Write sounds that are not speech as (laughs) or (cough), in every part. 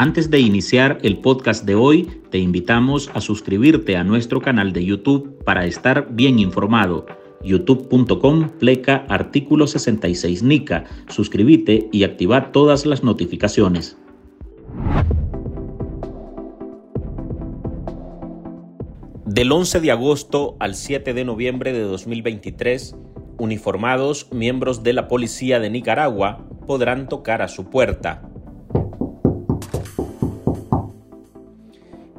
Antes de iniciar el podcast de hoy, te invitamos a suscribirte a nuestro canal de YouTube para estar bien informado. youtube.com pleca artículo 66 NICA. Suscríbete y activa todas las notificaciones. Del 11 de agosto al 7 de noviembre de 2023, uniformados miembros de la Policía de Nicaragua podrán tocar a su puerta.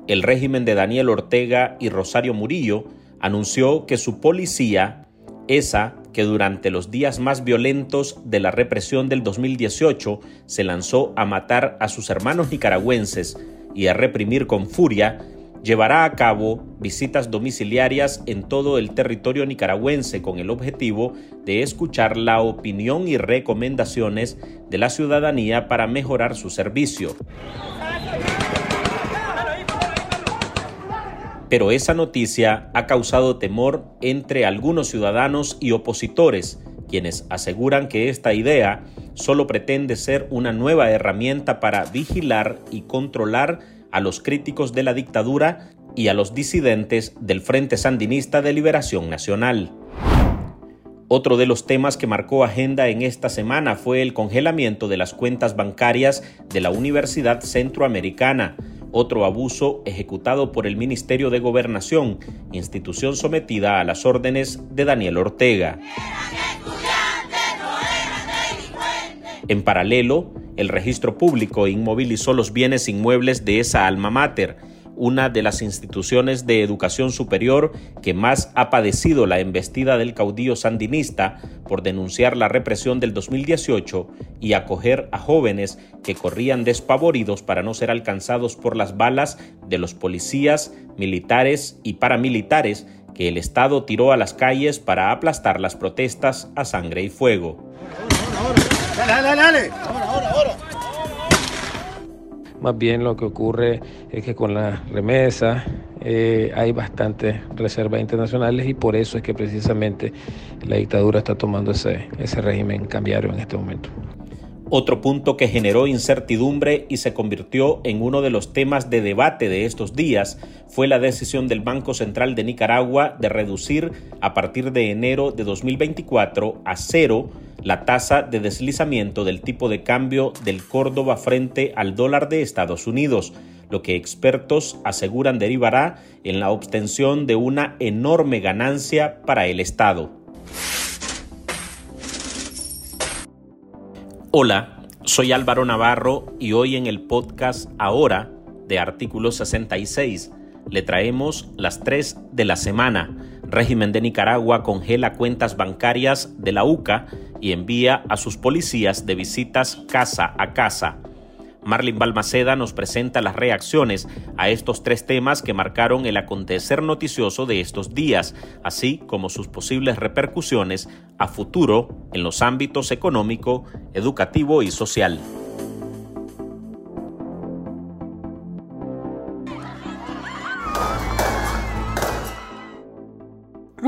El régimen de Daniel Ortega y Rosario Murillo anunció que su policía, esa que durante los días más violentos de la represión del 2018 se lanzó a matar a sus hermanos nicaragüenses y a reprimir con furia, llevará a cabo visitas domiciliarias en todo el territorio nicaragüense con el objetivo de escuchar la opinión y recomendaciones de la ciudadanía para mejorar su servicio. Pero esa noticia ha causado temor entre algunos ciudadanos y opositores, quienes aseguran que esta idea solo pretende ser una nueva herramienta para vigilar y controlar a los críticos de la dictadura y a los disidentes del Frente Sandinista de Liberación Nacional. Otro de los temas que marcó agenda en esta semana fue el congelamiento de las cuentas bancarias de la Universidad Centroamericana, otro abuso ejecutado por el Ministerio de Gobernación, institución sometida a las órdenes de Daniel Ortega. En paralelo, el registro público inmovilizó los bienes inmuebles de esa alma mater, una de las instituciones de educación superior que más ha padecido la embestida del caudillo sandinista por denunciar la represión del 2018 y acoger a jóvenes que corrían despavoridos para no ser alcanzados por las balas de los policías, militares y paramilitares que el Estado tiró a las calles para aplastar las protestas a sangre y fuego. Dale, dale, dale. Más bien lo que ocurre es que con la remesa eh, hay bastantes reservas internacionales y por eso es que precisamente la dictadura está tomando ese, ese régimen cambiario en este momento. Otro punto que generó incertidumbre y se convirtió en uno de los temas de debate de estos días fue la decisión del Banco Central de Nicaragua de reducir a partir de enero de 2024 a cero la tasa de deslizamiento del tipo de cambio del Córdoba frente al dólar de Estados Unidos, lo que expertos aseguran derivará en la obtención de una enorme ganancia para el Estado. Hola, soy Álvaro Navarro y hoy en el podcast Ahora de Artículo 66 le traemos las tres de la semana. Régimen de Nicaragua congela cuentas bancarias de la UCA y envía a sus policías de visitas casa a casa. Marlin Balmaceda nos presenta las reacciones a estos tres temas que marcaron el acontecer noticioso de estos días, así como sus posibles repercusiones a futuro en los ámbitos económico, educativo y social.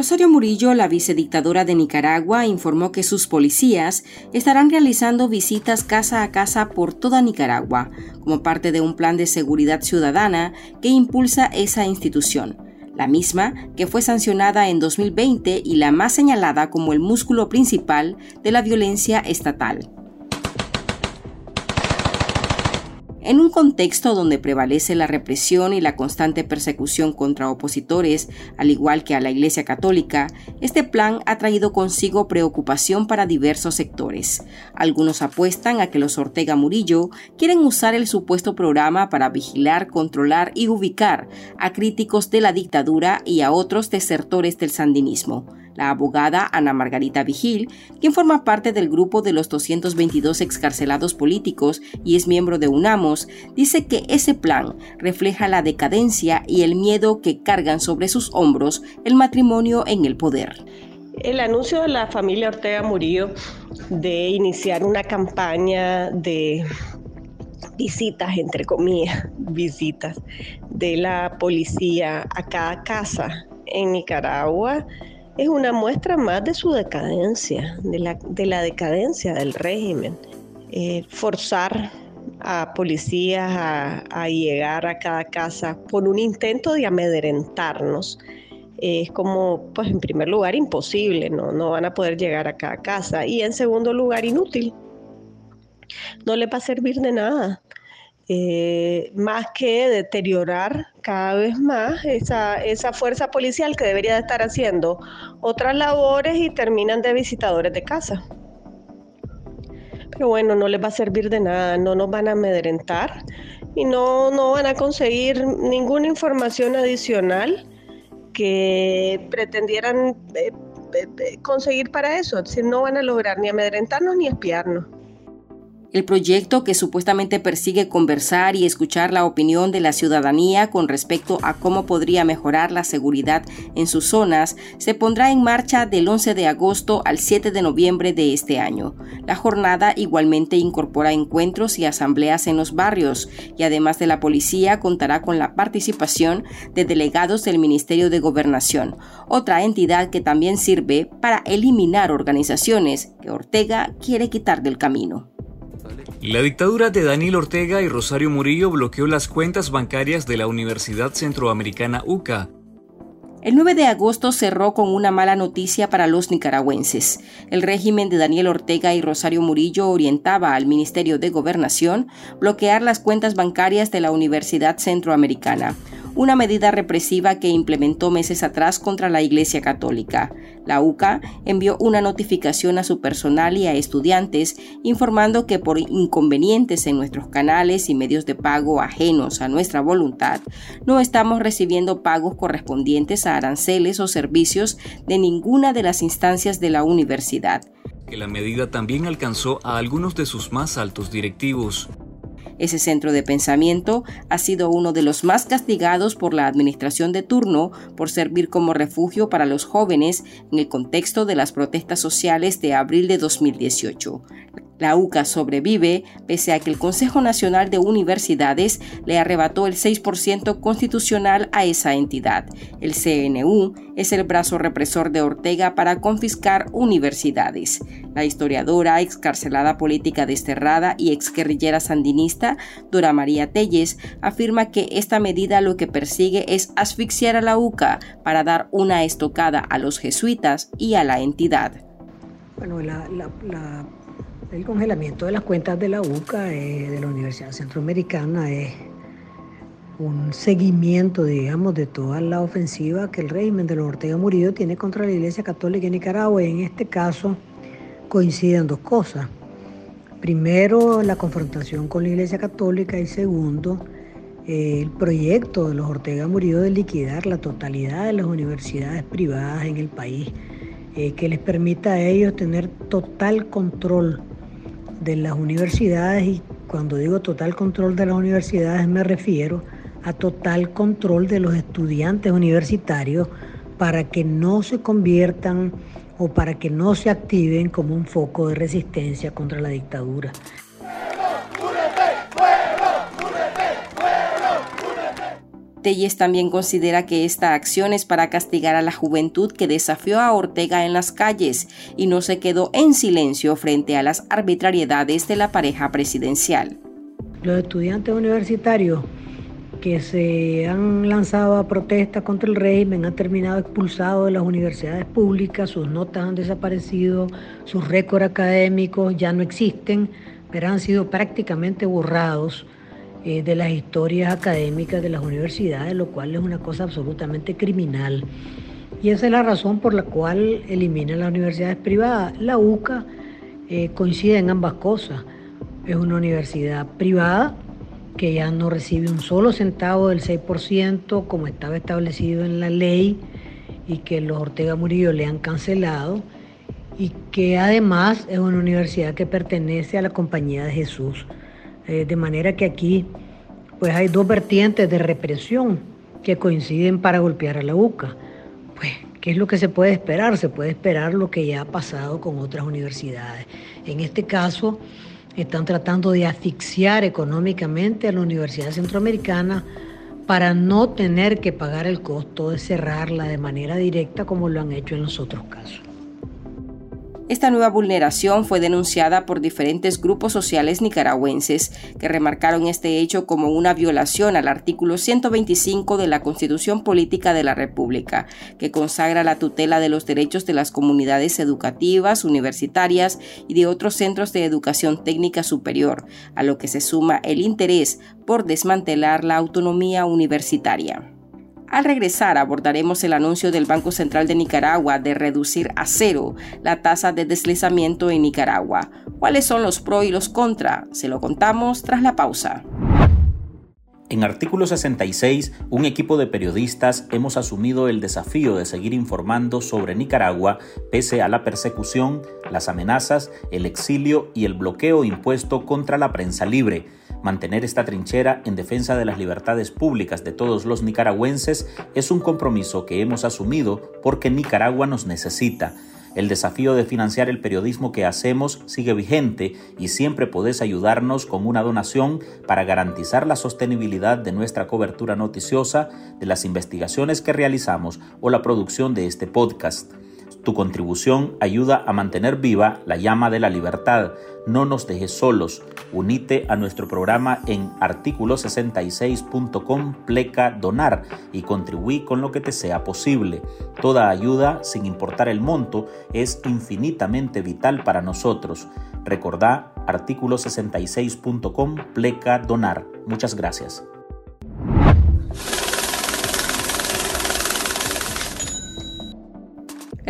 Rosario Murillo, la vicedictadora de Nicaragua, informó que sus policías estarán realizando visitas casa a casa por toda Nicaragua, como parte de un plan de seguridad ciudadana que impulsa esa institución, la misma que fue sancionada en 2020 y la más señalada como el músculo principal de la violencia estatal. En un contexto donde prevalece la represión y la constante persecución contra opositores, al igual que a la Iglesia Católica, este plan ha traído consigo preocupación para diversos sectores. Algunos apuestan a que los Ortega Murillo quieren usar el supuesto programa para vigilar, controlar y ubicar a críticos de la dictadura y a otros desertores del sandinismo la abogada Ana Margarita Vigil, quien forma parte del grupo de los 222 excarcelados políticos y es miembro de UNAMOS, dice que ese plan refleja la decadencia y el miedo que cargan sobre sus hombros el matrimonio en el poder. El anuncio de la familia Ortega Murillo de iniciar una campaña de visitas, entre comillas, (laughs) visitas de la policía a cada casa en Nicaragua es una muestra más de su decadencia, de la, de la decadencia del régimen. Eh, forzar a policías a, llegar a cada casa por un intento de amedrentarnos es como, pues en primer lugar, imposible, ¿no? no van a poder llegar a cada casa. Y en segundo lugar, inútil. No les va a servir de nada. Eh, más que deteriorar cada vez más esa, esa fuerza policial que debería de estar haciendo otras labores y terminan de visitadores de casa. Pero bueno, no les va a servir de nada, no nos van a amedrentar y no, no van a conseguir ninguna información adicional que pretendieran eh, eh, conseguir para eso. No van a lograr ni amedrentarnos ni espiarnos. El proyecto, que supuestamente persigue conversar y escuchar la opinión de la ciudadanía con respecto a cómo podría mejorar la seguridad en sus zonas, se pondrá en marcha del 11 de agosto al 7 de noviembre de este año. La jornada igualmente incorpora encuentros y asambleas en los barrios y además de la policía contará con la participación de delegados del Ministerio de Gobernación, otra entidad que también sirve para eliminar organizaciones que Ortega quiere quitar del camino. La dictadura de Daniel Ortega y Rosario Murillo bloqueó las cuentas bancarias de la Universidad Centroamericana UCA. El 9 de agosto cerró con una mala noticia para los nicaragüenses. El régimen de Daniel Ortega y Rosario Murillo orientaba al Ministerio de Gobernación bloquear las cuentas bancarias de la Universidad Centroamericana una medida represiva que implementó meses atrás contra la Iglesia Católica. La UCA envió una notificación a su personal y a estudiantes informando que por inconvenientes en nuestros canales y medios de pago ajenos a nuestra voluntad, no estamos recibiendo pagos correspondientes a aranceles o servicios de ninguna de las instancias de la universidad. Que la medida también alcanzó a algunos de sus más altos directivos. Ese centro de pensamiento ha sido uno de los más castigados por la administración de turno por servir como refugio para los jóvenes en el contexto de las protestas sociales de abril de 2018. La UCA sobrevive pese a que el Consejo Nacional de Universidades le arrebató el 6% constitucional a esa entidad. El CNU es el brazo represor de Ortega para confiscar universidades. La historiadora, excarcelada política desterrada y exguerrillera sandinista, Dora María Telles, afirma que esta medida lo que persigue es asfixiar a la UCA para dar una estocada a los jesuitas y a la entidad. Bueno, el congelamiento de las cuentas de la UCA, eh, de la Universidad Centroamericana, es un seguimiento, digamos, de toda la ofensiva que el régimen de los Ortega Murillo tiene contra la Iglesia Católica en Nicaragua. Y en este caso coinciden dos cosas. Primero, la confrontación con la Iglesia Católica y segundo, el proyecto de los Ortega Murillo de liquidar la totalidad de las universidades privadas en el país, eh, que les permita a ellos tener total control de las universidades y cuando digo total control de las universidades me refiero a total control de los estudiantes universitarios para que no se conviertan o para que no se activen como un foco de resistencia contra la dictadura. Telles también considera que esta acción es para castigar a la juventud que desafió a Ortega en las calles y no se quedó en silencio frente a las arbitrariedades de la pareja presidencial. Los estudiantes universitarios que se han lanzado a protesta contra el régimen han terminado expulsados de las universidades públicas, sus notas han desaparecido, sus récords académicos ya no existen, pero han sido prácticamente borrados eh, de las historias académicas de las universidades, lo cual es una cosa absolutamente criminal. Y esa es la razón por la cual eliminan las universidades privadas. La UCA eh, coincide en ambas cosas. Es una universidad privada que ya no recibe un solo centavo del 6% como estaba establecido en la ley y que los Ortega Murillo le han cancelado y que además es una universidad que pertenece a la Compañía de Jesús. Eh, de manera que aquí pues hay dos vertientes de represión que coinciden para golpear a la UCA. Pues, ¿qué es lo que se puede esperar? Se puede esperar lo que ya ha pasado con otras universidades. En este caso, están tratando de asfixiar económicamente a la Universidad Centroamericana para no tener que pagar el costo de cerrarla de manera directa como lo han hecho en los otros casos. Esta nueva vulneración fue denunciada por diferentes grupos sociales nicaragüenses que remarcaron este hecho como una violación al artículo 125 de la Constitución Política de la República, que consagra la tutela de los derechos de las comunidades educativas, universitarias y de otros centros de educación técnica superior, a lo que se suma el interés por desmantelar la autonomía universitaria. Al regresar abordaremos el anuncio del Banco Central de Nicaragua de reducir a cero la tasa de deslizamiento en Nicaragua. ¿Cuáles son los pros y los contra? Se lo contamos tras la pausa. En artículo 66, un equipo de periodistas hemos asumido el desafío de seguir informando sobre Nicaragua pese a la persecución, las amenazas, el exilio y el bloqueo impuesto contra la prensa libre Mantener esta trinchera en defensa de las libertades públicas de todos los nicaragüenses es un compromiso que hemos asumido porque Nicaragua nos necesita. El desafío de financiar el periodismo que hacemos sigue vigente y siempre podés ayudarnos con una donación para garantizar la sostenibilidad de nuestra cobertura noticiosa, de las investigaciones que realizamos o la producción de este podcast. Tu contribución ayuda a mantener viva la llama de la libertad. No nos dejes solos. Unite a nuestro programa en artículo66.com pleca donar y contribuí con lo que te sea posible. Toda ayuda, sin importar el monto, es infinitamente vital para nosotros. Recordá artículo66.com pleca donar. Muchas gracias.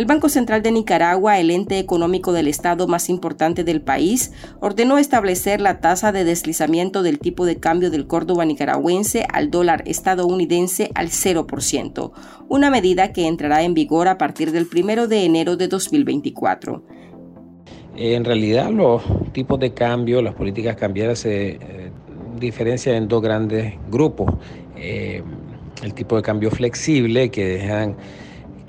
El Banco Central de Nicaragua, el ente económico del Estado más importante del país, ordenó establecer la tasa de deslizamiento del tipo de cambio del Córdoba nicaragüense al dólar estadounidense al 0%, una medida que entrará en vigor a partir del 1 de enero de 2024. En realidad los tipos de cambio, las políticas cambiarias se eh, diferencian en dos grandes grupos. Eh, el tipo de cambio flexible que dejan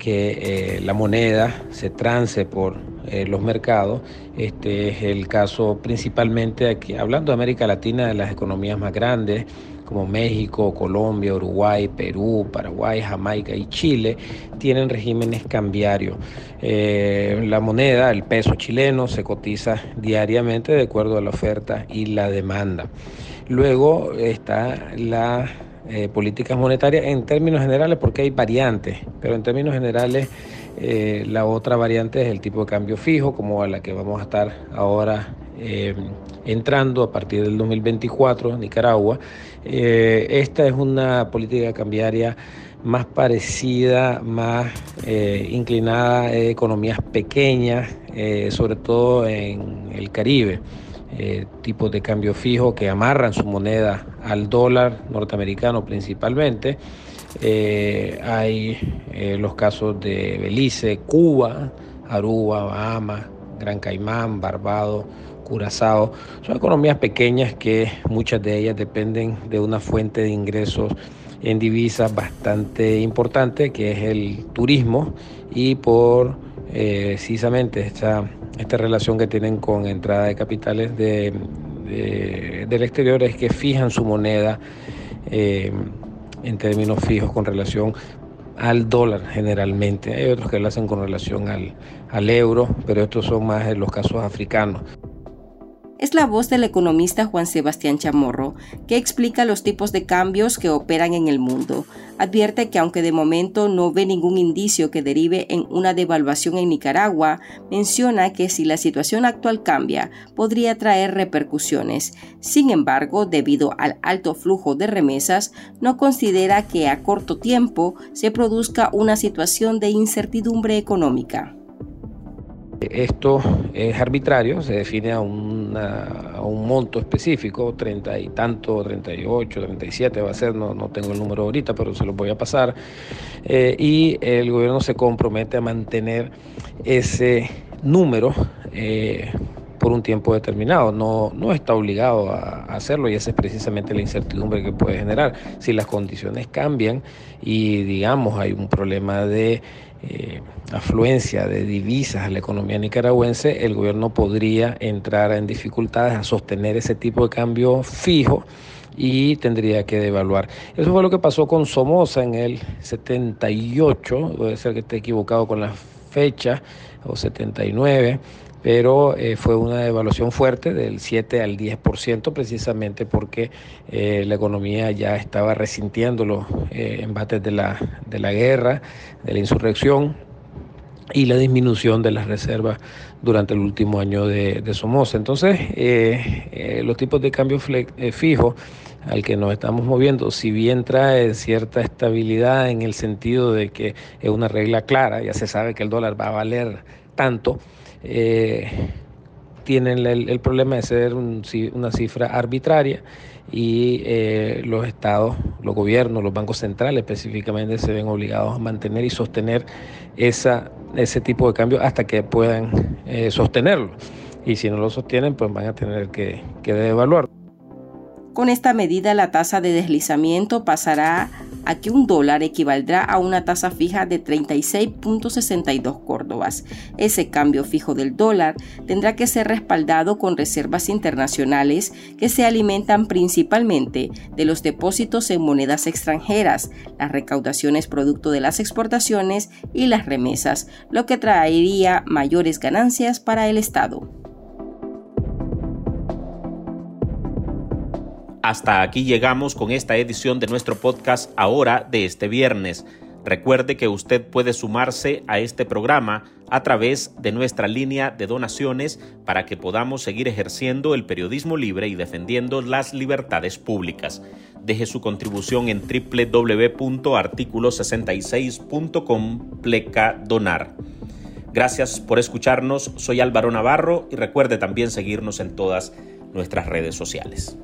que eh, la moneda se trance por eh, los mercados. Este es el caso principalmente aquí, hablando de América Latina, de las economías más grandes como México, Colombia, Uruguay, Perú, Paraguay, Jamaica y Chile, tienen regímenes cambiarios. Eh, la moneda, el peso chileno, se cotiza diariamente de acuerdo a la oferta y la demanda. Luego está la eh, políticas monetarias en términos generales porque hay variantes, pero en términos generales eh, la otra variante es el tipo de cambio fijo, como a la que vamos a estar ahora eh, entrando a partir del 2024 Nicaragua. esta es una política cambiaria más parecida, más inclinada a economías pequeñas, sobre todo en el Caribe. Tipos de cambio fijo que amarran su moneda al dólar norteamericano principalmente. Eh, hay eh, los casos de Belice, Cuba, Aruba, Bahamas, Gran Caimán, Barbados, Curazao. Son economías pequeñas que muchas de ellas dependen de una fuente de ingresos en divisas bastante importante que es el turismo y por precisamente esta esta relación que tienen con entrada de capitales de, del exterior es que fijan su moneda eh, en términos fijos con relación al dólar generalmente. Hay otros que lo hacen con relación al, al euro, pero estos son más en los casos africanos es la voz del economista Juan Sebastián Chamorro, que explica los tipos de cambios que operan en el mundo. Advierte que aunque de momento no ve ningún indicio que derive en una devaluación en Nicaragua, menciona que si la situación actual cambia, podría traer repercusiones. Sin embargo, debido al alto flujo de remesas, no considera que a corto tiempo se produzca una situación de incertidumbre económica. Esto es arbitrario, se define a, un monto específico, 30 y tanto, 38, 37 va a ser, no, tengo el número ahorita, pero se lo voy a pasar. Eh, y el gobierno se compromete a mantener ese número. Eh, por un tiempo determinado, no, no está obligado a hacerlo y esa es precisamente la incertidumbre que puede generar. Si las condiciones cambian y digamos hay un problema de eh, afluencia de divisas a la economía nicaragüense, el gobierno podría entrar en dificultades a sostener ese tipo de cambio fijo y tendría que devaluar. Eso fue lo que pasó con Somoza en el 78, puede ser que esté equivocado con la fecha, o 79, pero eh, fue una devaluación fuerte del 7 al 10% precisamente porque eh, la economía ya estaba resintiendo los eh, embates de la, de la guerra, de la insurrección y la disminución de las reservas durante el último año de, de Somoza. Entonces, los tipos de cambio fijos al que nos estamos moviendo, si bien trae cierta estabilidad en el sentido de que es una regla clara, ya se sabe que el dólar va a valer tanto, eh, tienen el, problema de ser una cifra arbitraria y eh, los estados, los gobiernos, los bancos centrales específicamente se ven obligados a mantener y sostener esa, ese tipo de cambio hasta que puedan eh, sostenerlo. Y si no lo sostienen, pues van a tener que, que devaluar. Con esta medida, la tasa de deslizamiento pasará a que un dólar equivaldrá a una tasa fija de 36.62 córdobas. Ese cambio fijo del dólar tendrá que ser respaldado con reservas internacionales que se alimentan principalmente de los depósitos en monedas extranjeras, las recaudaciones producto de las exportaciones y las remesas, lo que traería mayores ganancias para el Estado. Hasta aquí llegamos con esta edición de nuestro podcast ahora de este viernes. Recuerde que usted puede sumarse a este programa a través de nuestra línea de donaciones para que podamos seguir ejerciendo el periodismo libre y defendiendo las libertades públicas. Deje su contribución en www.articulo66.com pleca donar. Gracias por escucharnos, soy Álvaro Navarro y recuerde también seguirnos en todas nuestras redes sociales.